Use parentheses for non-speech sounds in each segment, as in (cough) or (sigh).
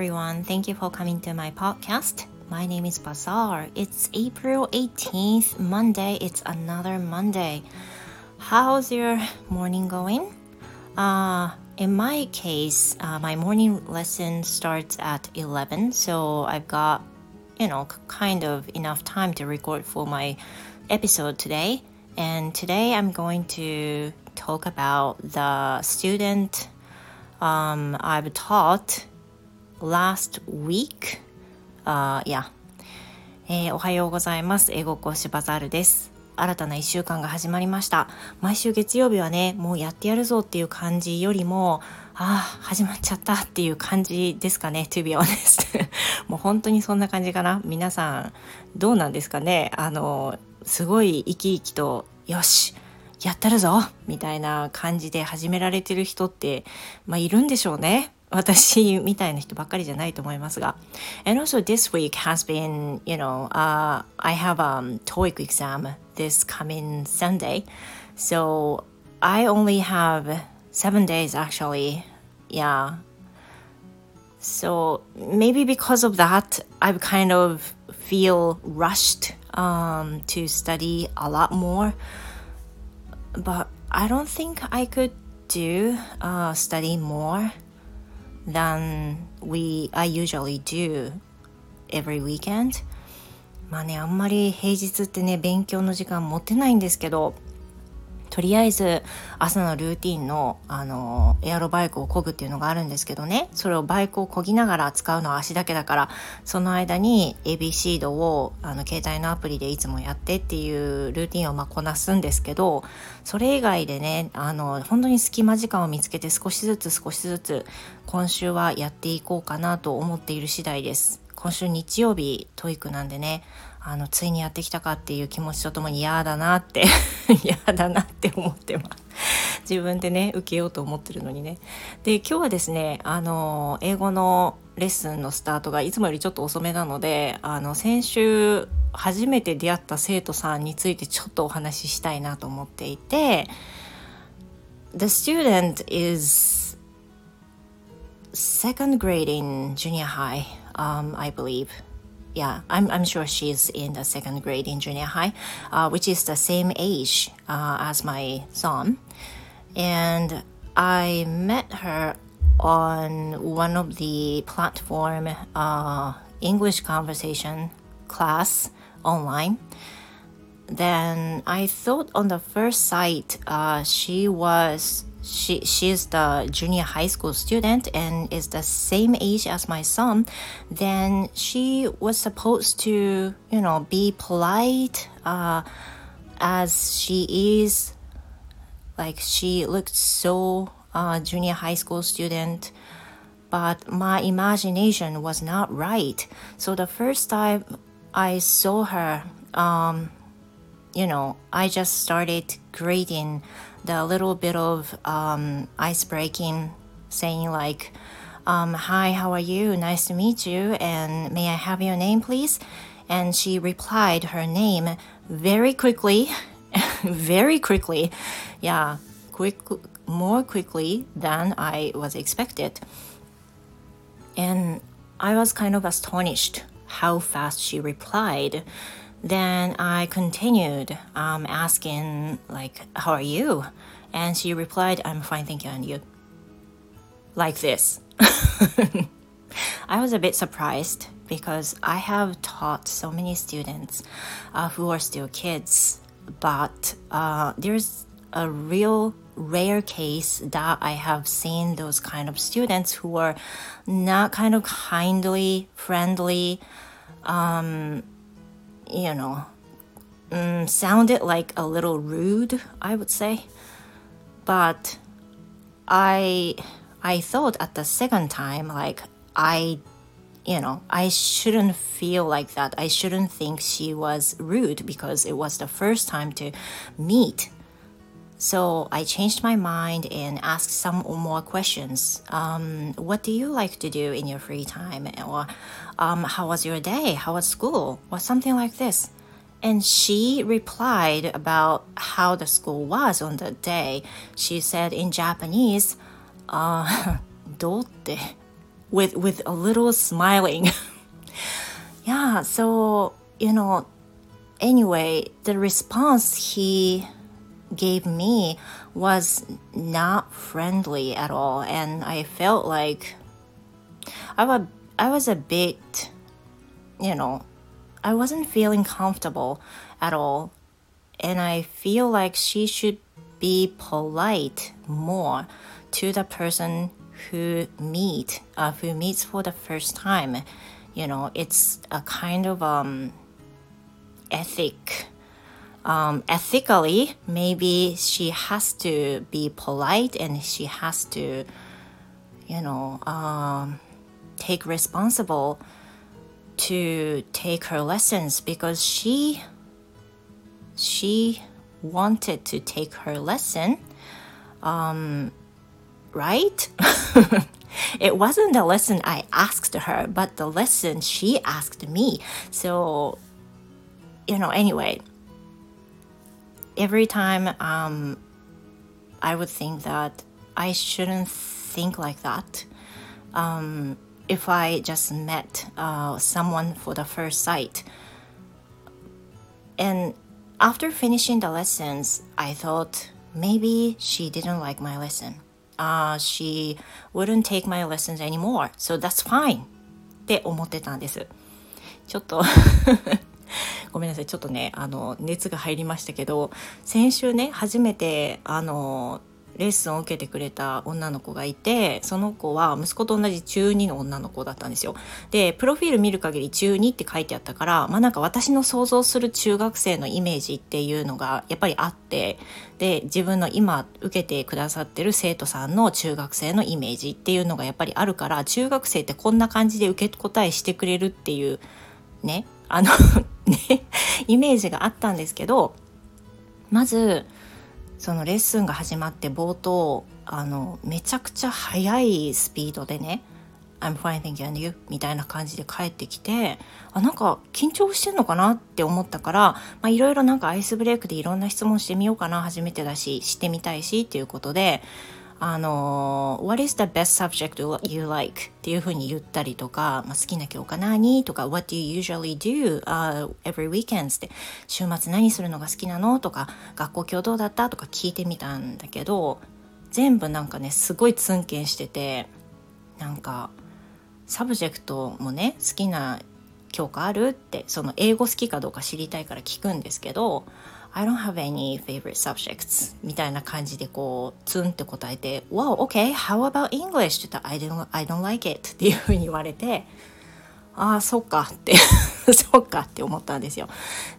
everyone. Thank you for coming to my podcast. My name is Bazaar. It's April 18th, Monday. It's another Monday. How's your morning going? Uh, in my case, uh, my morning lesson starts at 11, so I've got, you know, kind of enough time to record for my episode today. And today I'm going to talk about the student um, I've taught last week. Uh, yeah. えー、おはようございます。英語講師バザールです。新たな1週間が始まりました。毎週月曜日はね、もうやってやるぞっていう感じよりも、ああ、始まっちゃったっていう感じですかね、to be honest (laughs) もう本当にそんな感じかな。皆さん、どうなんですかねあの、すごい生き生きと、よし、やったるぞみたいな感じで始められてる人って、まあ、いるんでしょうね。私みたいな人ばっかりじゃないと思いますが。And also this week has been, you know, uh, I have a um, TOEIC exam this coming Sunday. So I only have seven days actually. Yeah. So maybe because of that, I've kind of feel rushed um, to study a lot more. but I don't think I could do uh, study more Than we I usually do every weekend まあねあんまり平日ってね勉強の時間持てないんですけどとりあえず朝のルーティンのあのエアロバイクを漕ぐっていうのがあるんですけどねそれをバイクを漕ぎながら使うのは足だけだからその間に ABC ドをあの携帯のアプリでいつもやってっていうルーティンをまこなすんですけどそれ以外でねあの本当に隙間時間を見つけて少しずつ少しずつ今週はやっていこうかなと思っている次第です。今週日曜日 TOEIC なんでねあのついにやってきたかっていう気持ちとともに嫌だなって (laughs) 嫌だなって思ってます自分でね受けようと思ってるのにねで今日はですねあの英語のレッスンのスタートがいつもよりちょっと遅めなのであの先週初めて出会った生徒さんについてちょっとお話ししたいなと思っていて The student is second grade in junior high, um, I believe. Yeah, I'm, I'm sure she's in the second grade in junior high, uh, which is the same age uh, as my son. And I met her on one of the platform uh, English conversation class online. Then I thought on the first sight uh, she was she she's the junior high school student and is the same age as my son. Then she was supposed to you know be polite uh, as she is. Like she looked so uh, junior high school student but my imagination was not right. So the first time i saw her um, you know i just started greeting the little bit of um, ice breaking, saying like, um, "Hi, how are you? Nice to meet you, and may I have your name, please?" And she replied her name very quickly, (laughs) very quickly, yeah, quick, more quickly than I was expected. And I was kind of astonished how fast she replied then I continued um, asking, like, how are you? And she replied, I'm fine, thank you, and you. Like this. (laughs) I was a bit surprised because I have taught so many students uh, who are still kids, but uh, there's a real rare case that I have seen those kind of students who are not kind of kindly, friendly, um, you know, mm, sounded like a little rude, I would say. But I I thought at the second time like I you know, I shouldn't feel like that. I shouldn't think she was rude because it was the first time to meet. So I changed my mind and asked some more questions. Um, what do you like to do in your free time? Or um, how was your day? How was school? Or something like this. And she replied about how the school was on the day. She said in Japanese, uh, (laughs) with, with a little smiling. (laughs) yeah, so, you know, anyway, the response he gave me was not friendly at all, and I felt like I was I was a bit, you know, I wasn't feeling comfortable at all, and I feel like she should be polite more to the person who meet uh, who meets for the first time. You know it's a kind of um ethic um, ethically maybe she has to be polite and she has to you know um, take responsible to take her lessons because she she wanted to take her lesson um, right? (laughs) it wasn't the lesson I asked her, but the lesson she asked me. So, you know, anyway, every time um, I would think that I shouldn't think like that. Um, if I just met uh, someone for the first sight. And after finishing the lessons, I thought maybe she didn't like my lesson. uh, she wouldn't take my lessons anymore, so that's fine って思ってたんです。ちょっと ごめんなさい。ちょっとね、あの、熱が入りましたけど、先週ね、初めて、あの、レッスンを受けてくれた女の子がいてその子は息子と同じ中2の女の子だったんですよでプロフィール見る限り中2って書いてあったからまあなんか私の想像する中学生のイメージっていうのがやっぱりあってで自分の今受けてくださってる生徒さんの中学生のイメージっていうのがやっぱりあるから中学生ってこんな感じで受け答えしてくれるっていうねあの (laughs) ねイメージがあったんですけどまずそのレッスンが始まって冒頭あのめちゃくちゃ速いスピードでね「I'm fine thank you and you」みたいな感じで帰ってきてあなんか緊張してんのかなって思ったからいろいろなんかアイスブレイクでいろんな質問してみようかな初めてだししてみたいしっていうことであの、What is the best subject you like? っていうふうに言ったりとか、まあ、好きな教科何とか、What do you usually do、uh, every weekend? って、週末何するのが好きなのとか、学校今日どうだったとか聞いてみたんだけど、全部なんかね、すごいツンケンしてて、なんか、 subject もね、好きな教科あるってその英語好きかどうか知りたいから聞くんですけど I don't have any favorite subjects みたいな感じでこうツンって答えて Wow, okay, how about English? って言ったら I don't, I don't like it っていうふうに言われてああそっかってそっかって思ったんですよ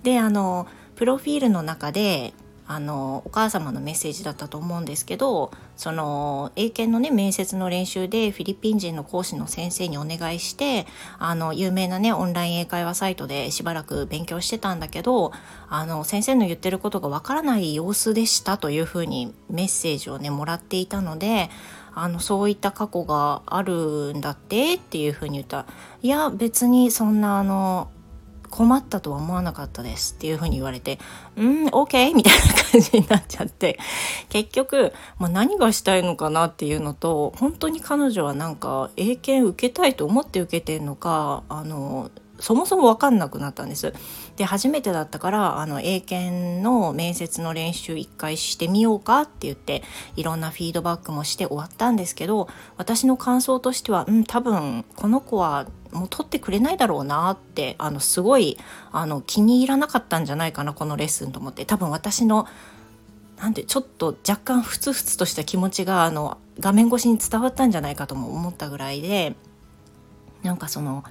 であのプロフィールの中であのお母様のメッセージだったと思うんですけどその英検のね面接の練習でフィリピン人の講師の先生にお願いしてあの有名なねオンライン英会話サイトでしばらく勉強してたんだけどあの先生の言ってることがわからない様子でしたというふうにメッセージをねもらっていたのであのそういった過去があるんだってっていうふうに言った。いや別にそんなあの困ったとは思わなかったですっていうふうに言われて、うん、OK? みたいな感じになっちゃって、結局、まあ、何がしたいのかなっていうのと、本当に彼女はなんか英検受けたいと思って受けてんのか、あの、そもそも分かんなくなったんです。で初めてだったからあの英検の面接の練習一回してみようかって言っていろんなフィードバックもして終わったんですけど私の感想としてはうん多分この子はもう取ってくれないだろうなってあのすごいあの気に入らなかったんじゃないかなこのレッスンと思って。多分私のなんてちょっと若干ふつふつとした気持ちがあの画面越しに伝わったんじゃないかとも思ったぐらいでなんかその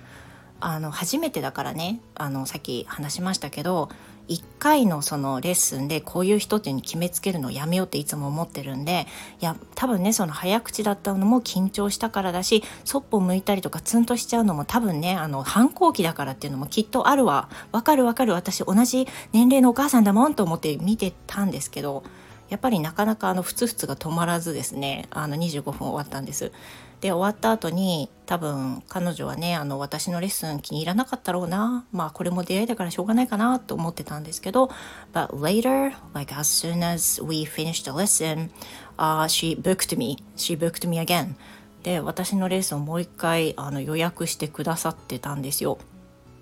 あの初めてだからねあのさっき話しましたけど1回のそのレッスンでこういう人っていうに決めつけるのをやめようっていつも思ってるんでいや多分ねその早口だったのも緊張したからだしそっぽ向いたりとかツンとしちゃうのも多分ねあの反抗期だからっていうのもきっとあるわ。わかるわかる。私同じ年齢のお母さんだもんと思って見てたんですけどやっぱりなかなかあのふつふつが止まらずですね。あの25分終わったんです。で終わった後に多分彼女はねあの私のレッスン気に入らなかったろうなまあこれも出会いだからしょうがないかなと思ってたんですけど But later like as soon as we finished the lesson、uh, she booked me she booked me again で私のレッスンをもう一回あの予約してくださってたんですよ。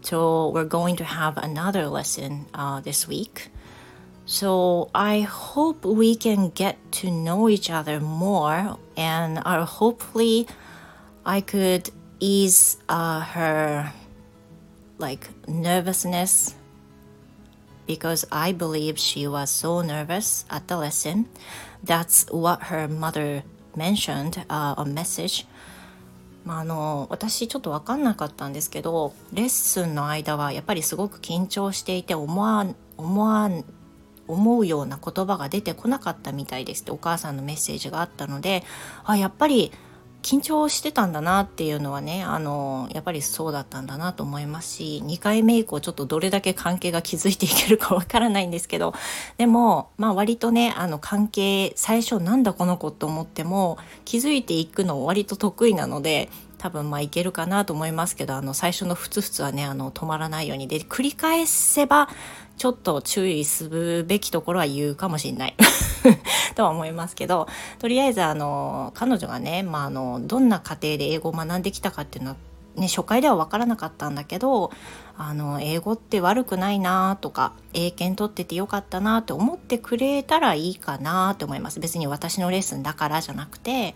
So we're going to have another lesson、uh, this week. So I hope we can get to know each other more and uh, hopefully I could ease uh, her like nervousness because I believe she was so nervous at the lesson. That's what her mother mentioned uh, on message. まあ、あの私ちょっと分かんなかったんですけどレッスンの間はやっぱりすごく緊張していて思わ思わ 思うような言葉が出てこなかったみたいですってお母さんのメッセージがあったのであやっぱり緊張してたんだなっていうのはねあのやっぱりそうだったんだなと思いますし2回目以降ちょっとどれだけ関係が築いていけるかわからないんですけどでもまあ割とねあの関係最初なんだこの子と思っても気づいていくの割と得意なので多分まあいけるかなと思いますけどあの最初のふつふつはねあの止まらないように。で繰り返せばちょっと注意するべきところは言うかもしれない。(laughs) とは思いますけどとりあえずあの彼女がね、まあ、あのどんな家庭で英語を学んできたかっていうのはね、初回では分からなかったんだけどあの英語って悪くないなとか英検取っててよかったなって思ってくれたらいいかなと思います。別に私のレッスンだからじゃなくて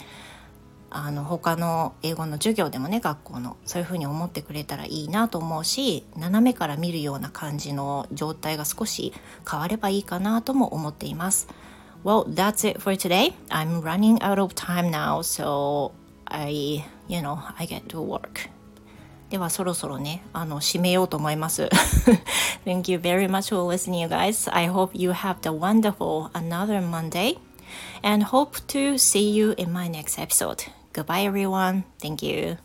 あの他の英語の授業でもね学校のそういうふうに思ってくれたらいいなと思うし斜めから見るような感じの状態が少し変わればいいかなとも思っています。Well, that's it for today. I'm running out of time now, so I, you know, I get to work. ではそろそろね、あの、締めようと思います。Thank you very much for listening, you guys. I hope you have the wonderful another Monday and hope to see you in my next episode. Goodbye, everyone. Thank you.